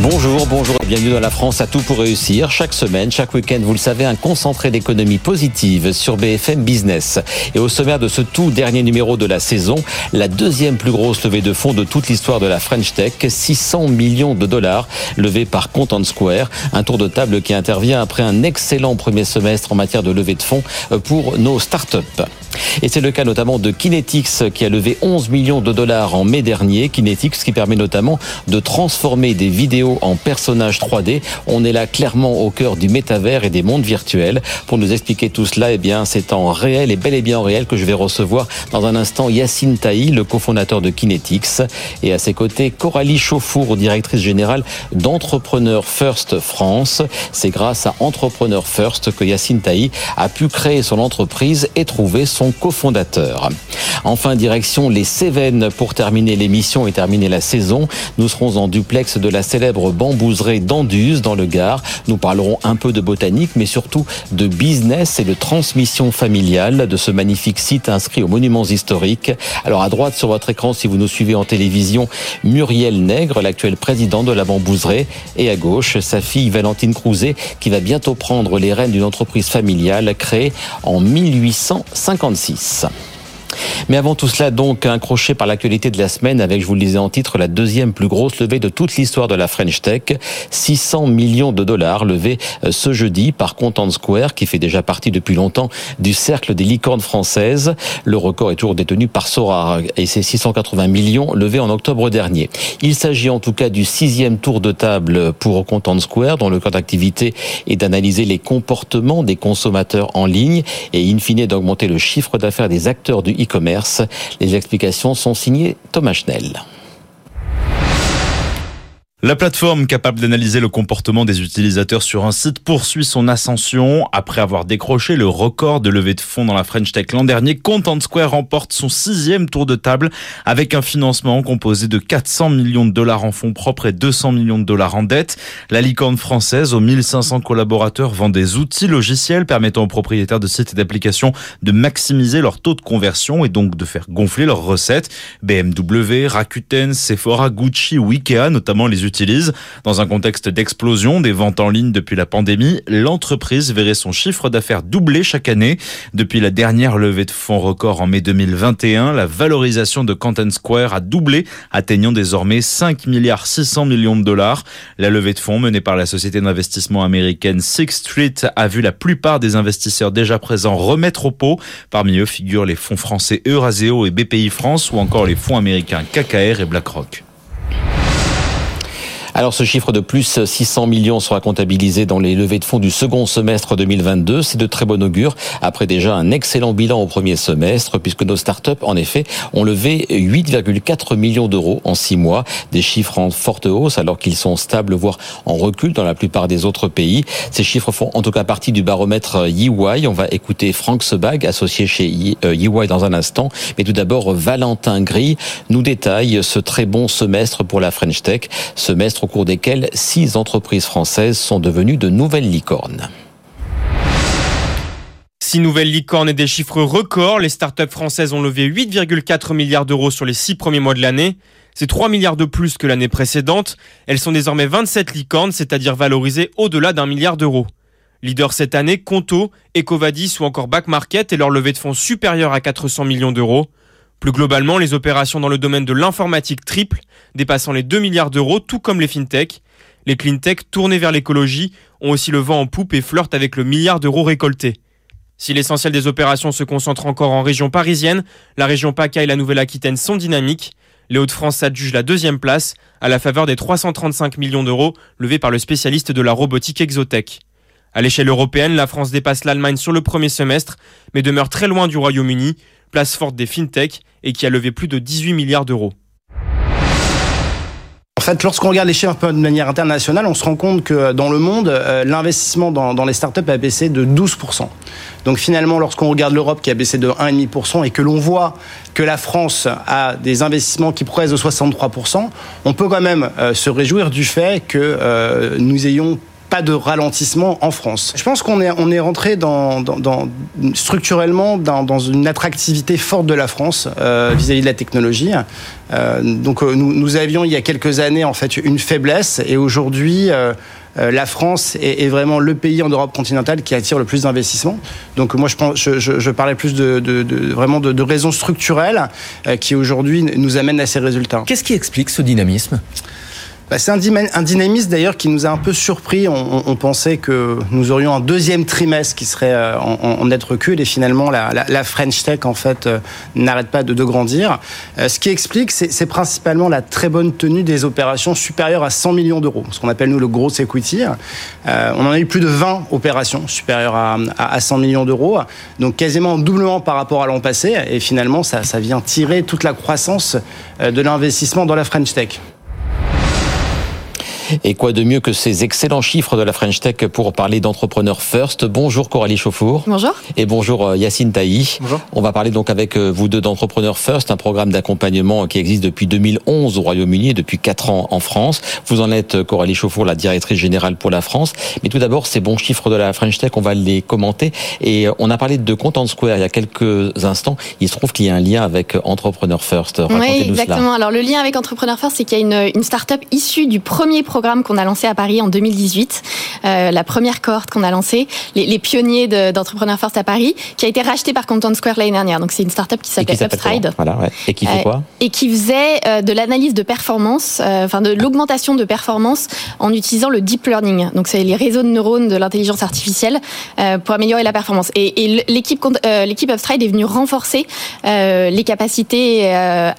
Bonjour, bonjour et bienvenue dans la France à tout pour réussir. Chaque semaine, chaque week-end, vous le savez, un concentré d'économie positive sur BFM Business. Et au sommaire de ce tout dernier numéro de la saison, la deuxième plus grosse levée de fonds de toute l'histoire de la French Tech, 600 millions de dollars levés par Content Square. Un tour de table qui intervient après un excellent premier semestre en matière de levée de fonds pour nos startups. Et c'est le cas notamment de Kinetics qui a levé 11 millions de dollars en mai dernier. Kinetics qui permet notamment de transformer des vidéos en personnages 3D. On est là clairement au cœur du métavers et des mondes virtuels. Pour nous expliquer tout cela, eh bien, c'est en réel et bel et bien en réel que je vais recevoir dans un instant Yacine Taï, le cofondateur de Kinetics. Et à ses côtés, Coralie Chauffour, directrice générale d'Entrepreneur First France. C'est grâce à Entrepreneur First que Yacine Taï a pu créer son entreprise et trouver son cofondateur. Enfin, direction les Cévennes pour terminer l'émission et terminer la saison. Nous serons en duplex de la célèbre bambouserie d'Anduze dans le Gard. Nous parlerons un peu de botanique, mais surtout de business et de transmission familiale de ce magnifique site inscrit aux monuments historiques. Alors à droite sur votre écran, si vous nous suivez en télévision, Muriel Nègre, l'actuel président de la bambouserie, et à gauche, sa fille Valentine Crouzet, qui va bientôt prendre les rênes d'une entreprise familiale créée en 1856. Mais avant tout cela, donc, un crochet par l'actualité de la semaine avec, je vous le disais en titre, la deuxième plus grosse levée de toute l'histoire de la French Tech. 600 millions de dollars levés euh, ce jeudi par Content Square, qui fait déjà partie depuis longtemps du cercle des licornes françaises. Le record est toujours détenu par Sora et ses 680 millions levés en octobre dernier. Il s'agit en tout cas du sixième tour de table pour Content Square, dont le cœur d'activité est d'analyser les comportements des consommateurs en ligne et in fine d'augmenter le chiffre d'affaires des acteurs du e-commerce. Les explications sont signées Thomas Schnell. La plateforme capable d'analyser le comportement des utilisateurs sur un site poursuit son ascension. Après avoir décroché le record de levée de fonds dans la French Tech l'an dernier, Content Square remporte son sixième tour de table avec un financement composé de 400 millions de dollars en fonds propres et 200 millions de dollars en dette. La licorne française, aux 1500 collaborateurs, vend des outils logiciels permettant aux propriétaires de sites et d'applications de maximiser leur taux de conversion et donc de faire gonfler leurs recettes. BMW, Rakuten, Sephora, Gucci ou Ikea, notamment les Dans un contexte d'explosion des ventes en ligne depuis la pandémie, l'entreprise verrait son chiffre d'affaires doubler chaque année. Depuis la dernière levée de fonds record en mai 2021, la valorisation de Content Square a doublé, atteignant désormais 5 milliards 600 millions de dollars. La levée de fonds menée par la société d'investissement américaine Sixth Street a vu la plupart des investisseurs déjà présents remettre au pot. Parmi eux figurent les fonds français Euraseo et BPI France ou encore les fonds américains KKR et BlackRock. Alors ce chiffre de plus 600 millions sera comptabilisé dans les levées de fonds du second semestre 2022. C'est de très bon augure après déjà un excellent bilan au premier semestre puisque nos startups en effet ont levé 8,4 millions d'euros en six mois, des chiffres en forte hausse alors qu'ils sont stables voire en recul dans la plupart des autres pays. Ces chiffres font en tout cas partie du baromètre EY. On va écouter Franck Sebag, associé chez EY dans un instant. Mais tout d'abord, Valentin Gris nous détaille ce très bon semestre pour la French Tech, cours desquels six entreprises françaises sont devenues de nouvelles licornes. Six nouvelles licornes et des chiffres records. Les startups françaises ont levé 8,4 milliards d'euros sur les six premiers mois de l'année. C'est 3 milliards de plus que l'année précédente. Elles sont désormais 27 licornes, c'est-à-dire valorisées au-delà d'un milliard d'euros. Leader cette année, Conto, Ecovadis ou encore Back Market et leur levée de fonds supérieure à 400 millions d'euros. Plus globalement, les opérations dans le domaine de l'informatique triplent, dépassant les 2 milliards d'euros, tout comme les fintech. Les cleantech tournés vers l'écologie ont aussi le vent en poupe et flirtent avec le milliard d'euros récoltés. Si l'essentiel des opérations se concentre encore en région parisienne, la région PACA et la Nouvelle-Aquitaine sont dynamiques. Les Hauts-de-France s'adjugent la deuxième place à la faveur des 335 millions d'euros levés par le spécialiste de la robotique Exotech. À l'échelle européenne, la France dépasse l'Allemagne sur le premier semestre, mais demeure très loin du Royaume-Uni, place forte des fintech et qui a levé plus de 18 milliards d'euros. En fait, lorsqu'on regarde les chiffres de manière internationale, on se rend compte que dans le monde, euh, l'investissement dans, dans, les startups a baissé de 12%. Donc finalement, lorsqu'on regarde l'Europe qui a baissé de 1,5% et que l'on voit que la France a des investissements qui progressent de 63%, on peut quand même euh, se réjouir du fait que euh, nous ayons pas de ralentissement en France. Je pense qu'on est, on est rentré dans, structurellement dans, une attractivité forte de la France euh, vis-à-vis de la technologie. Euh, donc euh, nous, nous, avions il y a quelques années en fait une faiblesse et aujourd'hui la France est, vraiment le pays en Europe continentale qui attire le plus d'investissements. Donc moi je, pense, parlais plus de, vraiment de, de, raisons structurelles qui aujourd'hui nous amènent à ces résultats. Qu'est-ce qui explique ce dynamisme? Bah, c'est un, dynamisme d'ailleurs qui nous a un peu surpris. On, on, pensait que nous aurions un deuxième trimestre qui serait euh, en, en net recul et finalement la, la, la French Tech en fait euh, n'arrête pas de, de grandir. Euh, ce qui explique, c'est principalement la très bonne tenue des opérations supérieures à 100 millions d'euros, ce qu'on appelle nous le gros equity. Euh, on en a eu plus de 20 opérations supérieures à, à, à 100 millions d'euros, donc quasiment doublement par rapport à l'an passé. Et finalement, ça, ça vient tirer toute la croissance de l'investissement dans la French Tech. Et quoi de mieux que ces excellents chiffres de la French Tech pour parler d'entrepreneurs first? Bonjour Coralie Chauffour. Bonjour. Et bonjour euh, Yacine Taï. Bonjour. On va parler donc avec euh, vous deux d'entrepreneurs first, un programme d'accompagnement qui existe depuis 2011 au Royaume-Uni et depuis 4 ans en France. Vous en êtes Coralie Chauffour, la directrice générale pour la France. Mais tout d'abord, ces bons chiffres de la French Tech, on va les commenter. Et euh, on a parlé de Content Square il y a quelques instants. Il se trouve qu'il y a un lien avec Entrepreneur First. Oui, exactement. Cela. Alors le lien avec Entrepreneur First, c'est qu'il y a une, une start-up issue du premier programme qu'on a lancé à Paris en 2018, euh, la première cohorte qu'on a lancée, les, les pionniers d'Entrepreneur de, First à Paris, qui a été rachetée par Content Square l'année dernière. Donc c'est une startup qui s'appelle Upstride. Voilà, ouais. Et qui fait quoi? euh, Et qui faisait euh, de l'analyse de performance, enfin de l'augmentation de performance en utilisant le deep learning. Donc c'est les réseaux de neurones de l'intelligence artificielle pour améliorer la performance. Et, et l'équipe l'équipe Upstride est venue renforcer les capacités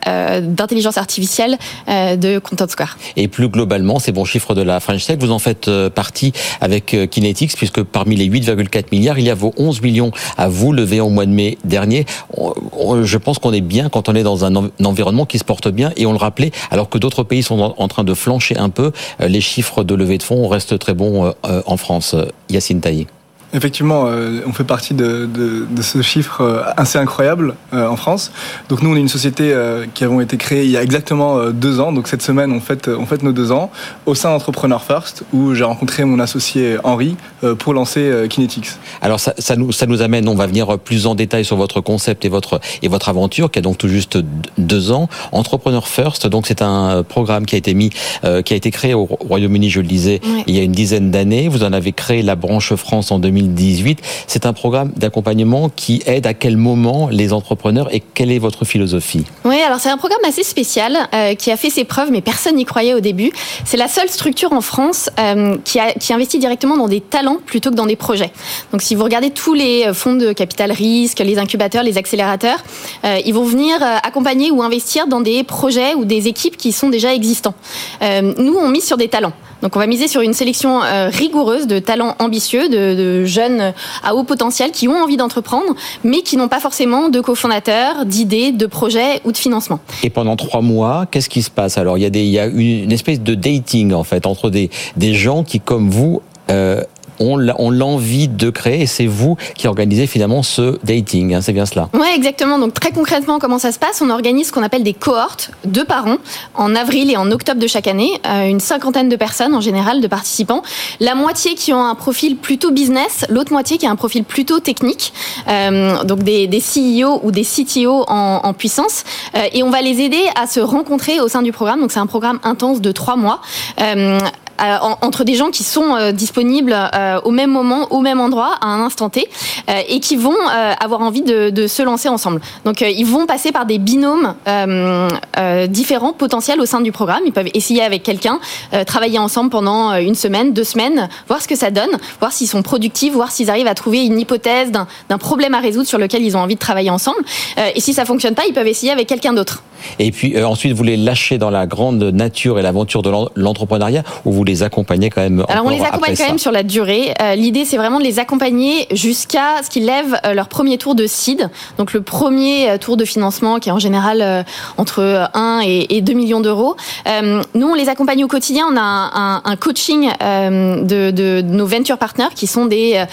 d'intelligence artificielle de Content Square. Et plus globalement, ces bons chiffres de la French vous en faites euh, partie avec euh, Kinetics, puisque parmi les 8,4 milliards, il y a vos 11 millions à vous levés au mois de mai dernier. Je pense qu'on est bien quand on est dans un environnement qui se porte bien, et on le rappelait, alors que d'autres pays sont en train de flancher un peu, euh, les chiffres de levée de fonds restent très bons en France. Yacine Taillé. Effectivement, euh, on fait partie de, de, de, ce chiffre euh, assez incroyable euh, en France. Donc nous, on est une société euh, qui avons été créée il y a exactement euh, deux ans. Donc cette semaine, on fête, on fête nos deux ans au sein d'Entrepreneur First, où j'ai rencontré mon associé Henri euh, pour lancer Kinetics. Alors ça, ça, nous, ça nous amène, on va venir plus en détail sur votre concept et votre, et votre aventure, qui a donc tout juste deux ans. Entrepreneur First, donc c'est un programme qui a été mis, qui a été créé au Royaume-Uni, je le disais, oui. il y a une dizaine d'années. Vous en avez créé la branche France en 2000 2018. C'est un programme d'accompagnement qui aide à quel moment les entrepreneurs et quelle est votre philosophie? Oui, alors c'est un programme assez spécial euh, qui a fait ses preuves, mais personne n'y croyait au début. C'est la seule structure en France euh, qui, investit directement dans des talents plutôt que dans des projets. Donc si vous regardez tous les fonds de capital risque, les incubateurs, les accélérateurs, euh, ils vont venir accompagner ou investir dans des projets ou des équipes qui sont déjà existants. Euh, nous, on mise sur des talents. Donc on va miser sur une sélection euh, rigoureuse de talents ambitieux, de, jeunes à haut potentiel qui ont envie d'entreprendre, mais qui n'ont pas forcément de cofondateurs, d'idées, de projets ou de financement. Et pendant trois mois, qu'est-ce qui se passe Alors? Il y a, des, il une espèce de dating en fait entre des, des gens qui, comme vous, euh, ont l'envie de créer et c'est vous qui organisez finalement ce dating, hein, c'est bien cela Oui, exactement. Donc très concrètement, comment ça se passe? On organise ce qu'on appelle des cohortes, deux par an, en avril et en octobre de chaque année, euh, une cinquantaine de personnes en général, de participants. La moitié qui ont un profil plutôt business, l'autre moitié qui a un profil plutôt technique, euh, donc des, des, CEO ou des CTO en, puissance. Euh, et on va les aider à se rencontrer au sein du programme. Donc c'est un programme intense de trois mois euh, entre des gens qui sont euh, disponibles euh, au même moment, au même endroit, à un instant T, et qui vont avoir envie de, se lancer ensemble. Donc ils vont passer par des binômes différents, potentiels au sein du programme. Ils peuvent essayer avec quelqu'un, travailler ensemble pendant une semaine, deux semaines, voir ce que ça donne, voir s'ils sont productifs, voir s'ils arrivent à trouver une hypothèse d'un problème à résoudre sur lequel ils ont envie de travailler ensemble. et si ça fonctionne pas, ils peuvent essayer avec quelqu'un d'autre. Et puis ensuite, vous les lâchez dans la grande nature et l'aventure de l'entrepreneuriat ou vous les accompagnez quand même Alors on les accompagne quand ça. même sur la durée. Euh, L'idée, c'est vraiment de les accompagner jusqu'à ce qu'ils lèvent euh, leur premier tour de seed, donc le premier tour de financement qui est en général euh, entre 1 et, et 2 millions d'euros. Euh, nous, on les accompagne au quotidien. On a un, coaching euh, de, de, nos venture partners qui sont des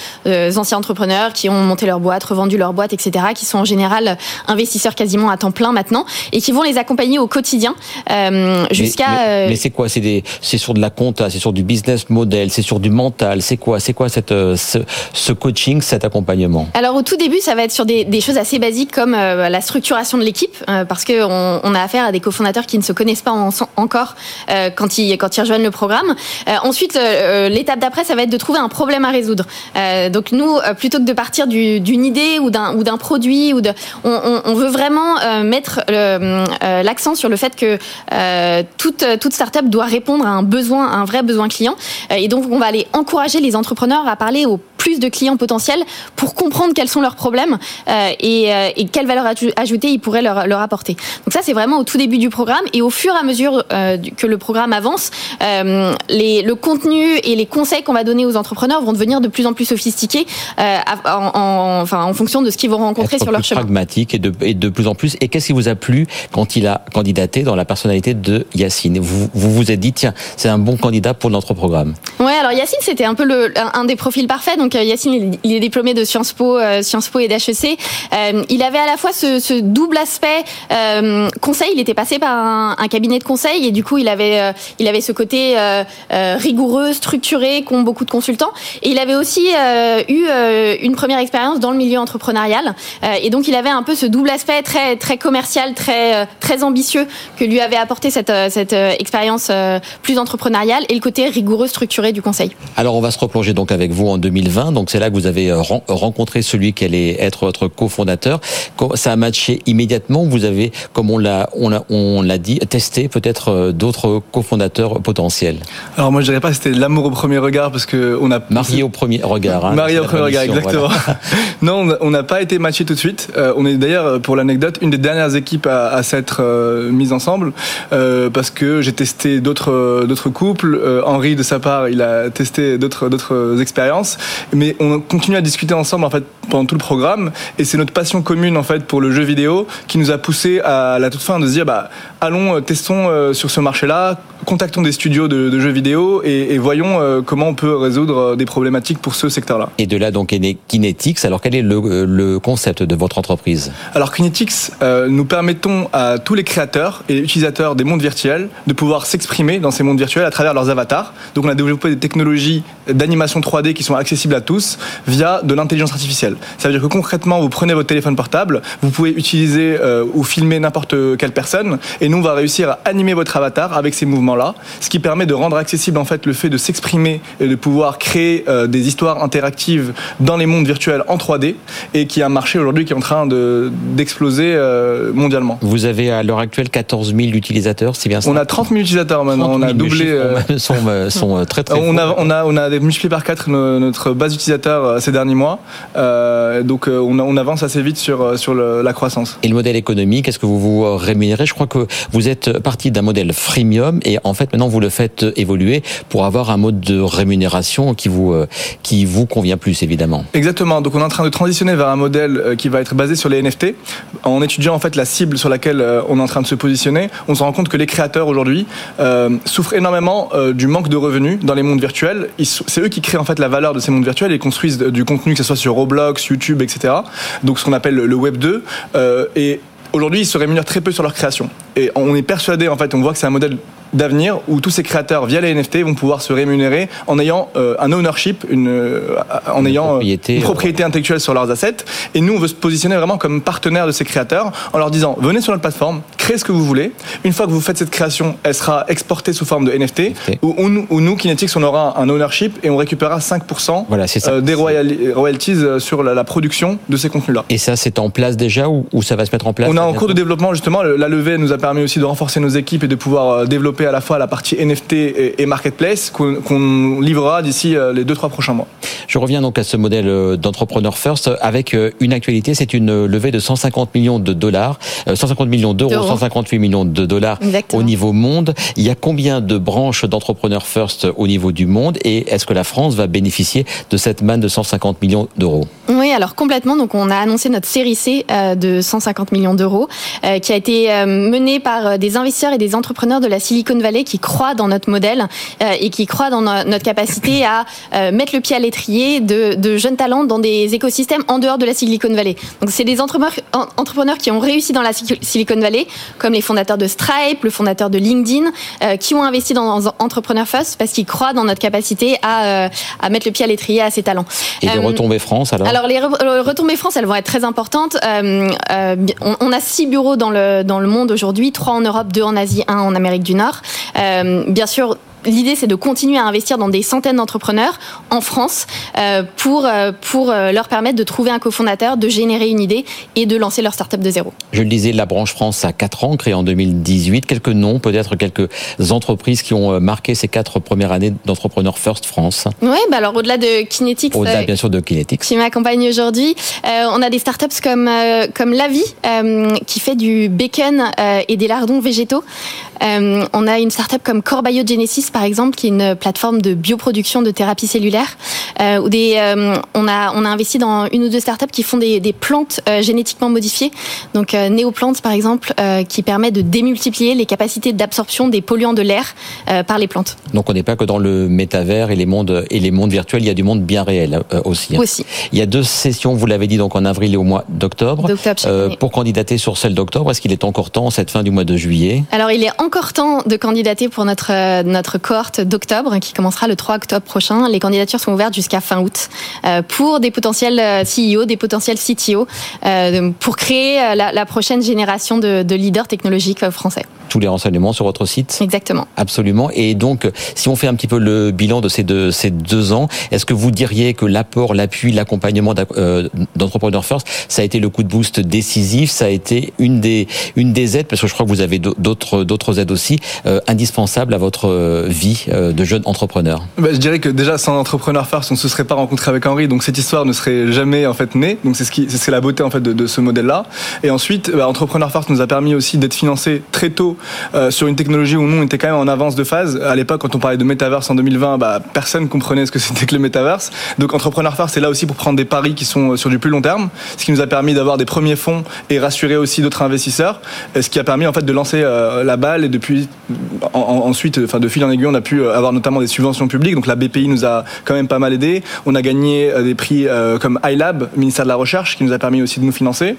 anciens entrepreneurs qui ont monté leur boîte, revendu leur boîte, etc., qui sont en général investisseurs quasiment à temps plein maintenant et qui vont les accompagner au quotidien euh, jusqu'à. Mais, mais, mais c'est quoi? C'est sur de la compte C'est sur du business model, c'est sur du mental, c'est quoi C'est quoi cette, euh, ce, coaching, cet accompagnement? Alors au tout début, ça va être sur des, choses assez basiques comme euh, la structuration de l'équipe, euh, parce que on, a affaire à des cofondateurs qui ne se connaissent pas en, encore quand ils quand ils rejoignent le programme. ensuite, l'étape d'après, ça va être de trouver un problème à résoudre. donc nous, plutôt que de partir d'une idée ou d'un produit ou de, on veut vraiment mettre l'accent sur le fait que toute toute startup doit répondre à un besoin, à un vrai besoin client. et donc on va aller encourager les entrepreneurs à parler au plus de clients potentiels pour comprendre quels sont leurs problèmes euh, et, euh, et, quelle valeur ajoutée ils pourraient leur, leur apporter. Donc ça, c'est vraiment au tout début du programme et au fur et à mesure euh, que le programme avance, euh, les, le contenu et les conseils qu'on va donner aux entrepreneurs vont devenir de plus en plus sophistiqués euh, en, en, enfin, en fonction de ce qu'ils vont rencontrer sur leur chemin. pragmatique et de, et de plus en plus. Et qu'est-ce qui vous a plu quand il a candidaté dans la personnalité de Yacine? Vous, vous vous êtes dit, tiens, c'est un bon candidat pour notre programme Ouais, alors Yacine, c'était un peu un des profils parfaits. Donc Yacine, il est diplômé de Sciences Po, euh, Sciences Po et d'HEC. Euh, il avait à la fois ce, double aspect euh, conseil. Il était passé par un, un, cabinet de conseil et du coup, il avait, euh, il avait ce côté euh, euh, rigoureux, structuré qu'ont beaucoup de consultants. Et il avait aussi eu une première expérience dans le milieu entrepreneurial. et donc, il avait un peu ce double aspect très, très commercial, très, très ambitieux que lui avait apporté cette, cette expérience plus entrepreneuriale et le côté rigoureux, structuré du conseil. Alors, on va se replonger donc avec vous en 2020. Donc, c'est là que vous avez rencontré celui qui allait être votre cofondateur. Ça a matché immédiatement. Vous avez, comme on l'a, on l'a, on l'a dit, testé peut-être d'autres cofondateurs potentiels? Alors moi, je dirais pas que c'était l'amour au premier regard parce que on a marié au premier regard. Hein, marié au premier regard, exactement. Voilà. non, on n'a pas été matché tout de suite. Euh, on est d'ailleurs, pour l'anecdote, une des dernières équipes à, à s'être euh, mise ensemble euh, parce que j'ai testé d'autres d'autres couples. Henri, de sa part, il a testé d'autres d'autres expériences, mais on continue à discuter ensemble en fait pendant tout le programme. Et c'est notre passion commune en fait pour le jeu vidéo qui nous a poussé à la toute fin de se dire bah allons testons euh, sur ce marché-là, contactons des studios de, de jeux vidéo et, et voyons euh, comment on peut résoudre des problématiques pour ce secteur-là. Et de là donc est né Kinetics. Alors quel est le, le concept de votre entreprise? Alors Kinetics, euh, nous permettons à tous les créateurs et utilisateurs des mondes virtuels de pouvoir s'exprimer dans ces mondes virtuels à travers leurs avatars. Donc on a développé des technologies d'animation 3D qui sont accessibles à tous via de l'intelligence artificielle. Ça veut dire que concrètement, vous prenez votre téléphone portable, vous pouvez utiliser euh, ou filmer n'importe quelle personne, et nous on va réussir à animer votre avatar avec ces mouvements-là, ce qui permet de rendre accessible en fait le fait de s'exprimer et de pouvoir créer euh, des histoires interactives dans les mondes virtuels en 3D, et qui est un marché aujourd'hui qui est en train d'exploser de, euh, mondialement. Vous avez à l'heure actuelle 14 000 utilisateurs, c'est bien ça? On a 30 000 utilisateurs maintenant, on a doublé. Euh... Sont, sont, très très. On a, on a on a multiplié par 4 notre base d'utilisateurs ces derniers mois. Euh, donc euh, on, on, avance assez vite sur, sur le, la croissance. Et le modèle économique, est-ce que vous vous rémunérez? Je crois que vous êtes parti d'un modèle freemium et en fait maintenant vous le faites évoluer pour avoir un mode de rémunération qui vous, euh, qui vous convient plus évidemment. Exactement, donc on est en train de transitionner vers un modèle qui va être basé sur les NFT. En étudiant en fait la cible sur laquelle on est en train de se positionner, on se rend compte que les créateurs aujourd'hui euh, souffrent énormément euh, du manque de revenus dans les mondes virtuels. C'est eux qui créent en fait la valeur de ces mondes virtuels et construisent du contenu que ce soit sur Roblox, YouTube, etc. Donc ce qu'on appelle le Web 2. Euh, et aujourd'hui, ils se rémunèrent très peu sur leur création. Et on est persuadé, en fait, on voit que c'est un modèle d'avenir où tous ces créateurs via les NFT vont pouvoir se rémunérer en ayant euh, un ownership, une, euh, en une ayant propriété, une propriété euh... intellectuelle sur leurs assets. Et nous, on veut se positionner vraiment comme partenaire de ces créateurs en leur disant venez sur notre plateforme, créez ce que vous voulez. Une fois que vous faites cette création, elle sera exportée sous forme de NFT. NFT. Où, où, où, nous, Kinetics, on aura un ownership et on récupérera 5% voilà, ça, euh, des royalties sur la, la, production de ces contenus-là. Et ça, c'est en place déjà ou, ou, ça va se mettre en place On en cours de développement justement. La levée nous a permis aussi de renforcer nos équipes et de pouvoir développer à la fois la partie NFT et, et marketplace qu'on qu livrera d'ici les 2-3 prochains mois. Je reviens donc à ce modèle d'entrepreneur first avec une actualité, c'est une levée de 150 millions de dollars, 150 millions d'euros, 158 millions de dollars Exactement. au niveau monde. Il y a combien de branches d'entrepreneur first au niveau du monde et est-ce que la France va bénéficier de cette manne de 150 millions d'euros? Oui, alors complètement. Donc on a annoncé notre série C euh, de 150 millions d'euros euh, qui a été euh, menée mené par des investisseurs et des entrepreneurs de la Silicon Valley qui croient dans notre modèle et qui croient dans notre capacité à mettre le pied à l'étrier de, de, jeunes talents dans des écosystèmes en dehors de la Silicon Valley. Donc c'est des entrepreneurs, entrepreneurs qui ont réussi dans la Silicon Valley, comme les fondateurs de Stripe, le fondateur de LinkedIn, qui ont investi dans, Entrepreneur First parce qu'ils croient dans notre capacité à, à mettre le pied à l'étrier à ces talents. Et les retombées France alors? Alors les retombées France, elles vont être très importantes. Euh, euh, on, a six bureaux dans le, monde aujourd'hui, trois en Europe, deux en Asie, un en Amérique du Nord. Euh, bien sûr, l'idée, c'est de continuer à investir dans des centaines d'entrepreneurs en France euh, pour, euh, pour euh, leur permettre de trouver un cofondateur, de générer une idée et de lancer leur startup de zéro. Je le disais, la branche France a 4 ans, créée en 2018. Quelques noms, peut-être quelques entreprises qui ont marqué ces quatre premières années d'entrepreneur First France. Oui, bah alors au-delà de Kinetics. Au-delà, bien sûr, de Kinetics. Qui m'accompagne aujourd'hui. on a des startups comme, comme Lavi, qui fait du bacon et des lardons végétaux. on a une startup comme Core Biogenesis, par exemple, qui est une plateforme de bioproduction de thérapie cellulaire. Euh, où des, euh, on, a, on a investi dans une ou deux startups qui font des, des plantes euh, génétiquement modifiées. Donc euh, Néoplantes, par exemple, qui permet de démultiplier les capacités d'absorption des polluants de l'air par les plantes. Donc on n'est pas que dans le métavers et les mondes, et les mondes virtuels, il y a du monde bien réel aussi. Hein. Aussi. Il y a deux sessions, vous l'avez dit, donc en avril et au mois d'octobre. pour candidater sur celle d'octobre, est-ce qu'il est encore temps, cette fin du mois de juillet? Alors il est encore temps de candidater pour notre, notre cohorte d'octobre qui commencera le 3 octobre prochain. Les candidatures sont ouvertes jusqu'à fin août euh, pour des potentiels euh, CEO, des potentiels CTO, euh, pour créer la, prochaine génération de, de leaders technologiques français tous les renseignements sur votre site Exactement. Absolument. Et donc, si on fait un petit peu le bilan de ces deux, ces deux ans, est-ce que vous diriez que l'apport, l'appui, l'accompagnement d'Entrepreneur First, ça a été le coup de boost décisif, ça a été une des, une des aides, parce que je crois que vous avez d'autres, d'autres aides aussi, indispensables à votre vie de jeune entrepreneur bah, Je dirais que déjà, sans Entrepreneur First, on ne se serait pas rencontré avec Henri, donc cette histoire ne serait jamais en fait née. Donc c'est ce la beauté en fait de, ce modèle-là. Et ensuite, bah, Entrepreneur First nous a permis aussi d'être financé très tôt euh, sur une technologie où nous on était quand même en avance de phase. À l'époque, quand on parlait de metaverse en 2020, bah, personne comprenait ce que c'était que le metaverse. Donc Entrepreneur First c'est là aussi pour prendre des paris qui sont euh, sur du plus long terme, ce qui nous a permis d'avoir des premiers fonds et rassurer aussi d'autres investisseurs, ce qui a permis en fait de lancer euh, la balle et depuis ensuite, enfin de fil en on a pu avoir notamment des subventions publiques. Donc la BPI nous a quand même pas mal aidé. On a gagné des prix comme iLab, ministère de la Recherche, qui nous a permis aussi de nous financer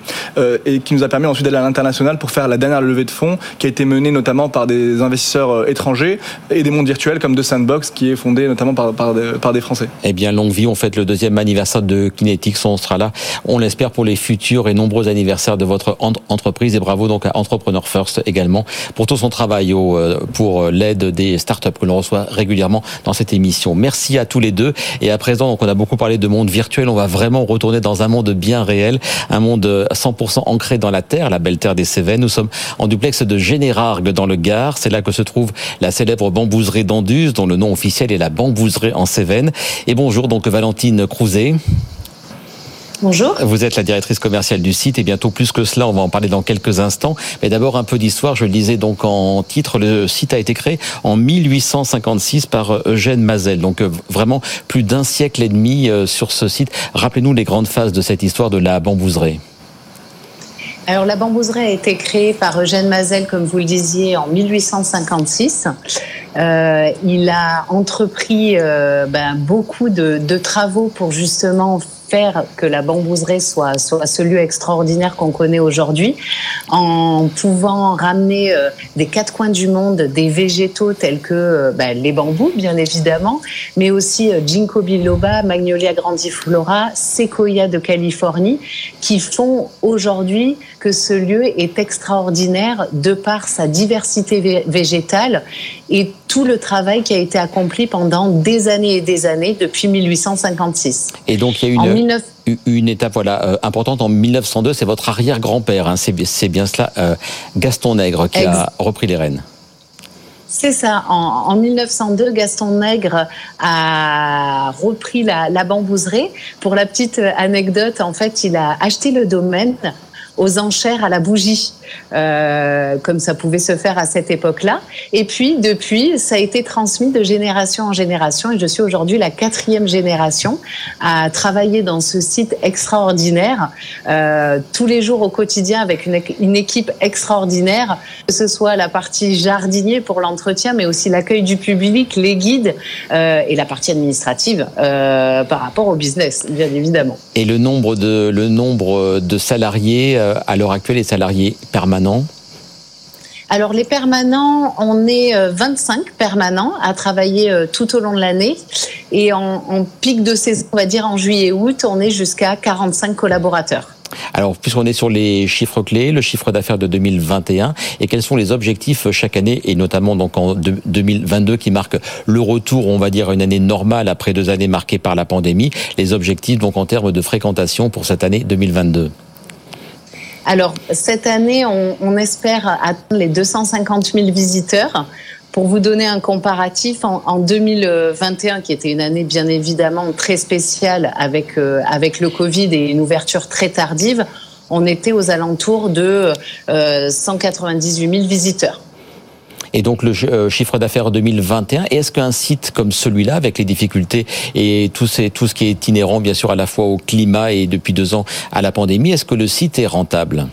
et qui nous a permis ensuite d'aller à l'international pour faire la dernière levée de fonds qui a été menée notamment par des investisseurs euh, étrangers et des mondes virtuels comme The Sandbox qui est fondé notamment par, des, Français. Eh bien, longue vie, on fête le deuxième anniversaire de Kinetics, on sera là, on l'espère pour les futurs et nombreux anniversaires de votre entreprise et bravo donc à Entrepreneur First également pour tout son travail euh, pour euh, l'aide des startups que l'on reçoit régulièrement dans cette émission. Merci à tous les deux et à présent, donc on a beaucoup parlé de monde virtuel, on va vraiment retourner dans un monde bien réel, un monde 100% ancré dans la terre, la belle terre des Cévennes. Nous sommes en duplex de Générargues dans le Gard. C'est là que se trouve la célèbre bambouserie d'Anduze, dont le nom officiel est la bambouserie en Cévennes. Et bonjour donc Valentine Crouzet. Bonjour. Vous êtes la directrice commerciale du site et bientôt plus que cela, on va en parler dans quelques instants. Mais d'abord un peu d'histoire, je le disais donc en titre, le site a été créé en 1856 par Eugène Mazel. Donc euh, vraiment plus d'un siècle et demi euh, sur ce site. Rappelez-nous les grandes phases de cette histoire de la bambouserie. Alors la bambouserie a été créée par Eugène Mazel, comme vous le disiez, en 1856. Euh, il a entrepris euh, ben, beaucoup de, de, travaux pour justement faire que la bambouserie soit, ce lieu extraordinaire qu'on connaît aujourd'hui, en pouvant ramener euh, des quatre coins du monde des végétaux tels que euh, ben, les bambous, bien évidemment, mais aussi euh, Ginkgo biloba, Magnolia grandiflora, Sequoia de Californie, qui font aujourd'hui que ce lieu est extraordinaire de par sa diversité végétale et tout le travail qui a été accompli pendant des années et des années depuis 1856. Et donc il y a une, une étape voilà euh, importante en 1902, c'est votre arrière-grand-père, hein, c'est bien cela, euh, Gaston Nègre, qui a repris les rênes. C'est ça. En, 1902, Gaston Nègre a repris la, la bambouserie. Pour la petite anecdote, en fait, il a acheté le domaine aux enchères à la bougie, euh, comme ça pouvait se faire à cette époque-là. Et puis, depuis, ça a été transmis de génération en génération. Et je suis aujourd'hui la quatrième génération à travailler dans ce site extraordinaire, euh, tous les jours au quotidien avec une, équipe extraordinaire, que ce soit la partie jardinier pour l'entretien, mais aussi l'accueil du public, les guides euh, et la partie administrative par rapport au business, bien évidemment. Et le nombre de, le nombre de salariés à l'heure actuelle, les salariés permanents alors les permanents, on est 25 permanents à travailler tout au long de l'année et en, en pic de saison, on va dire en juillet-août, on est jusqu'à 45 collaborateurs. Alors, puisqu'on est sur les chiffres clés, le chiffre d'affaires de 2021, et quels sont les objectifs chaque année, et notamment donc en 2022 qui marque le retour, on va dire, une année normale après deux années marquées par la pandémie, les objectifs donc en termes de fréquentation pour cette année 2022 alors, cette année, on, espère atteindre les 250 000 visiteurs. Pour vous donner un comparatif, en, en, 2021, qui était une année bien évidemment très spéciale avec, euh, avec le Covid et une ouverture très tardive, on était aux alentours de euh, 198 000 visiteurs. Et donc le chiffre d'affaires 2021, est-ce qu'un site comme celui-là, avec les difficultés et tout, ce qui est inhérent bien sûr à la fois au climat et depuis deux ans à la pandémie, est-ce que le site est rentable?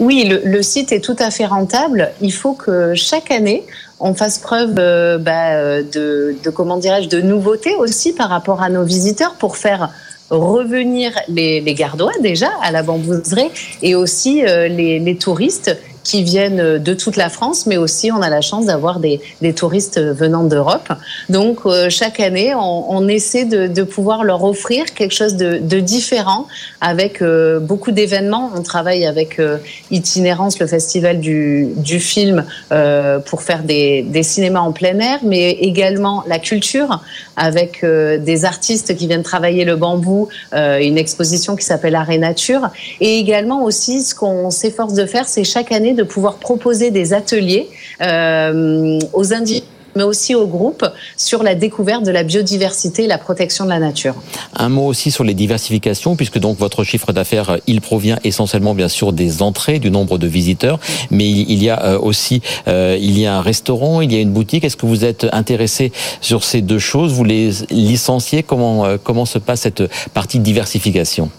Oui, le, site est tout à fait rentable. Il faut que chaque année, on fasse preuve euh, bah, de, comment dirais-je, de nouveautés aussi par rapport à nos visiteurs pour faire revenir les, les Gardois déjà à la bambouserie et aussi euh, les touristes qui viennent de toute la France, mais aussi on a la chance d'avoir des, des, touristes venant d'Europe. Donc euh, chaque année, on, essaie de, de, pouvoir leur offrir quelque chose de, de différent avec euh, beaucoup d'événements. On travaille avec euh, Itinérance, le festival du, du film, euh, pour faire des, des, cinémas en plein air, mais également la culture avec euh, des artistes qui viennent travailler le bambou, euh, une exposition qui s'appelle Arrêt Nature, et également aussi ce qu'on s'efforce de faire, c'est chaque année de pouvoir proposer des ateliers euh, aux individus mais aussi au groupe sur la découverte de la biodiversité et la protection de la nature. Un mot aussi sur les diversifications, puisque donc votre chiffre d'affaires, il provient essentiellement bien sûr des entrées, du nombre de visiteurs, mais il y a aussi euh, il y a un restaurant, il y a une boutique. Est-ce que vous êtes intéressé sur ces deux choses? Vous les licenciez? Comment euh, comment se passe cette partie diversification?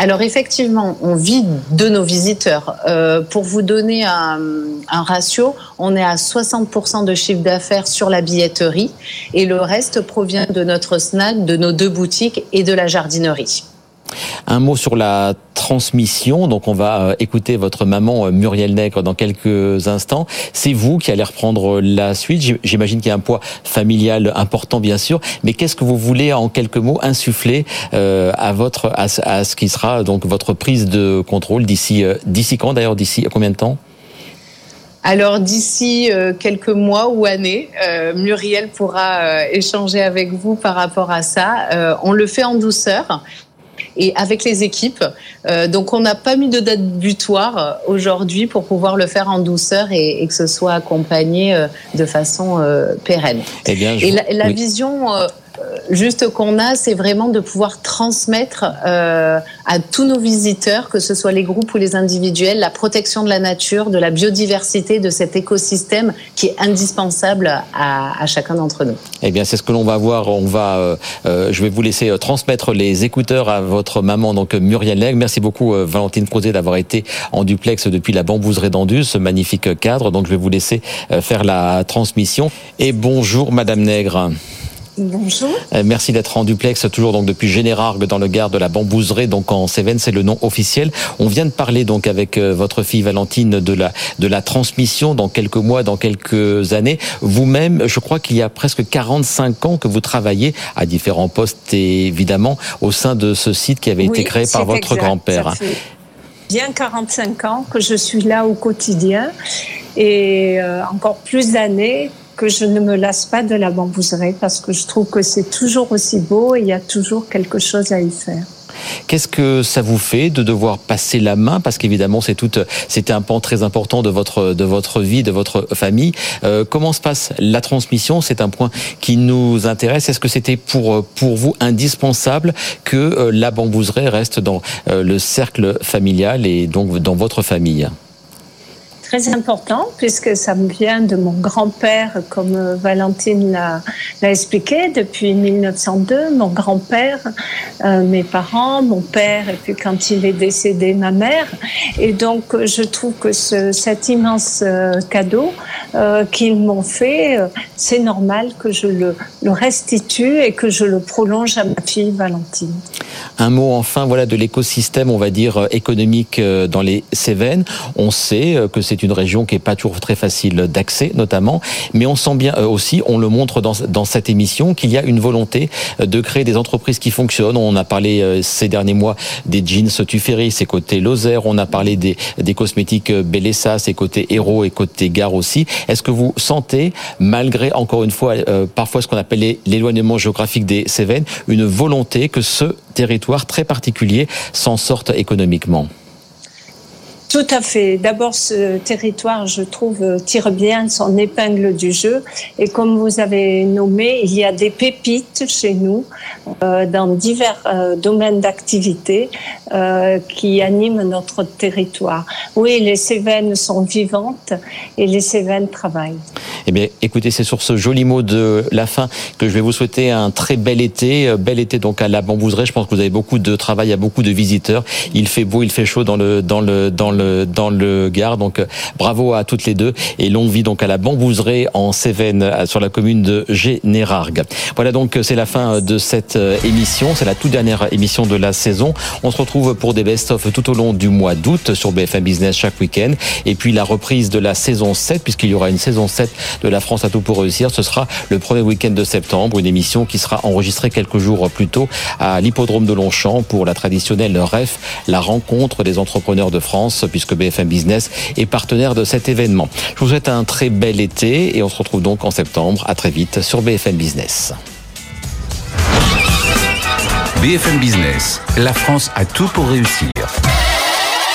Alors effectivement, on vit de nos visiteurs. Euh, pour vous donner un, un, ratio, on est à 60% de chiffre d'affaires sur la billetterie et le reste provient de notre snack, de nos deux boutiques et de la jardinerie. Un mot sur la transmission. Donc, on va écouter votre maman Muriel Nègre dans quelques instants. C'est vous qui allez reprendre la suite. J'imagine qu'il y a un poids familial important, bien sûr. Mais qu'est-ce que vous voulez, en quelques mots, insuffler euh, à votre à, ce qui sera donc votre prise de contrôle d'ici d'ici quand d'ailleurs d'ici combien de temps? Alors d'ici euh, quelques mois ou années, euh, Muriel pourra euh, échanger avec vous par rapport à ça. on le fait en douceur et avec les équipes. Euh, donc on n'a pas mis de date butoir aujourd'hui pour pouvoir le faire en douceur et, et que ce soit accompagné euh, de façon euh, pérenne. Eh bien, je... Et la, la oui. vision juste qu'on a, c'est vraiment de pouvoir transmettre euh, à tous nos visiteurs, que ce soit les groupes ou les individuels, la protection de la nature, de la biodiversité, de cet écosystème qui est indispensable à, chacun d'entre nous. Eh bien, c'est ce que l'on va voir. On va, euh, euh, je vais vous laisser transmettre les écouteurs à votre maman, donc Muriel Nègre. Merci beaucoup, Valentine Crozet, d'avoir été en duplex depuis la bambouserie d'Andu, ce magnifique cadre. Donc, je vais vous laisser faire la transmission. Et bonjour, Madame Nègre. Bonjour. Merci d'être en duplex, toujours donc depuis Générargues dans le Gard de la Bambouserie, donc en Cévennes, c'est le nom officiel. On vient de parler donc avec votre fille Valentine de la de la transmission dans quelques mois, dans quelques années. Vous-même, je crois qu'il y a presque 45 ans que vous travaillez à différents postes, évidemment, au sein de ce site qui avait oui, été créé par votre grand-père. Bien 45 ans que je suis là au quotidien et euh, encore plus d'années que je ne me lasse pas de la bambouserie parce que je trouve que c'est toujours aussi beau et il y a toujours quelque chose à y faire. Qu'est-ce que ça vous fait de devoir passer la main? Parce qu'évidemment, c'est tout, c'était un pan très important de votre de votre vie, de votre famille. Euh, comment se passe la transmission? C'est un point qui nous intéresse. Est-ce que c'était pour pour vous indispensable que euh, la bambouseraie reste dans euh, le cercle familial et donc dans votre famille? Très important puisque ça me vient de mon grand-père, comme euh, Valentine l'a expliqué, depuis 1902. Mon grand-père, euh, mes parents, mon père, et puis quand il est décédé, ma mère. Et donc, je trouve que ce, cet immense euh, cadeau qu'ils m'ont fait, c'est normal que je le restitue et que je le prolonge à ma fille Valentine. Un mot enfin, voilà, de l'écosystème, on va dire économique dans les Cévennes. On sait que c'est une région qui est pas toujours très facile d'accès, notamment. Mais on sent bien euh, aussi, on le montre dans, dans cette émission, qu'il y a une volonté euh, de créer des entreprises qui fonctionnent. On a parlé euh, ces derniers mois des jeans Tuffery, c'est côté Lozère. On a parlé des, des cosmétiques Bellessa, c'est côté Héros et côté Gare aussi. Est-ce que vous sentez, malgré encore une fois parfois ce qu'on appelle l'éloignement géographique des Cévennes, une volonté que ce territoire très particulier s'en sorte économiquement tout à fait. D'abord, ce territoire, je trouve, tire bien son épingle du jeu. Et comme vous avez nommé, il y a des pépites chez nous euh, dans divers euh, domaines d'activité euh, qui animent notre territoire. Oui, les Cévennes sont vivantes et les Cévennes travaillent. Eh bien, écoutez, c'est sur ce joli mot de la fin que je vais vous souhaiter un très bel été. Bel été donc à la Bambouseraie. Je pense que vous avez beaucoup de travail, a beaucoup de visiteurs. Il fait beau, il fait chaud dans le dans le dans le dans le Gard. Donc euh, bravo à toutes les deux et longue vie donc à la Bambouseraie en Cévennes euh, sur la commune de Générargues. Voilà donc c'est la fin de cette euh, émission. C'est la toute dernière émission de la saison. On se retrouve pour des best-of tout au long du mois d'août sur BFM Business chaque week-end. Et puis la reprise de la saison 7, puisqu'il y aura une saison 7 de la France à tout pour réussir. Ce sera le premier week-end de septembre, une émission qui sera enregistrée quelques jours plus tôt à l'hippodrome de Longchamp pour la traditionnelle REF, la rencontre des entrepreneurs de France, puisque BFM Business est partenaire de cet événement. Je vous souhaite un très bel été et on se retrouve donc en septembre. À très vite sur BFM Business. BFM Business, la France a tout pour réussir.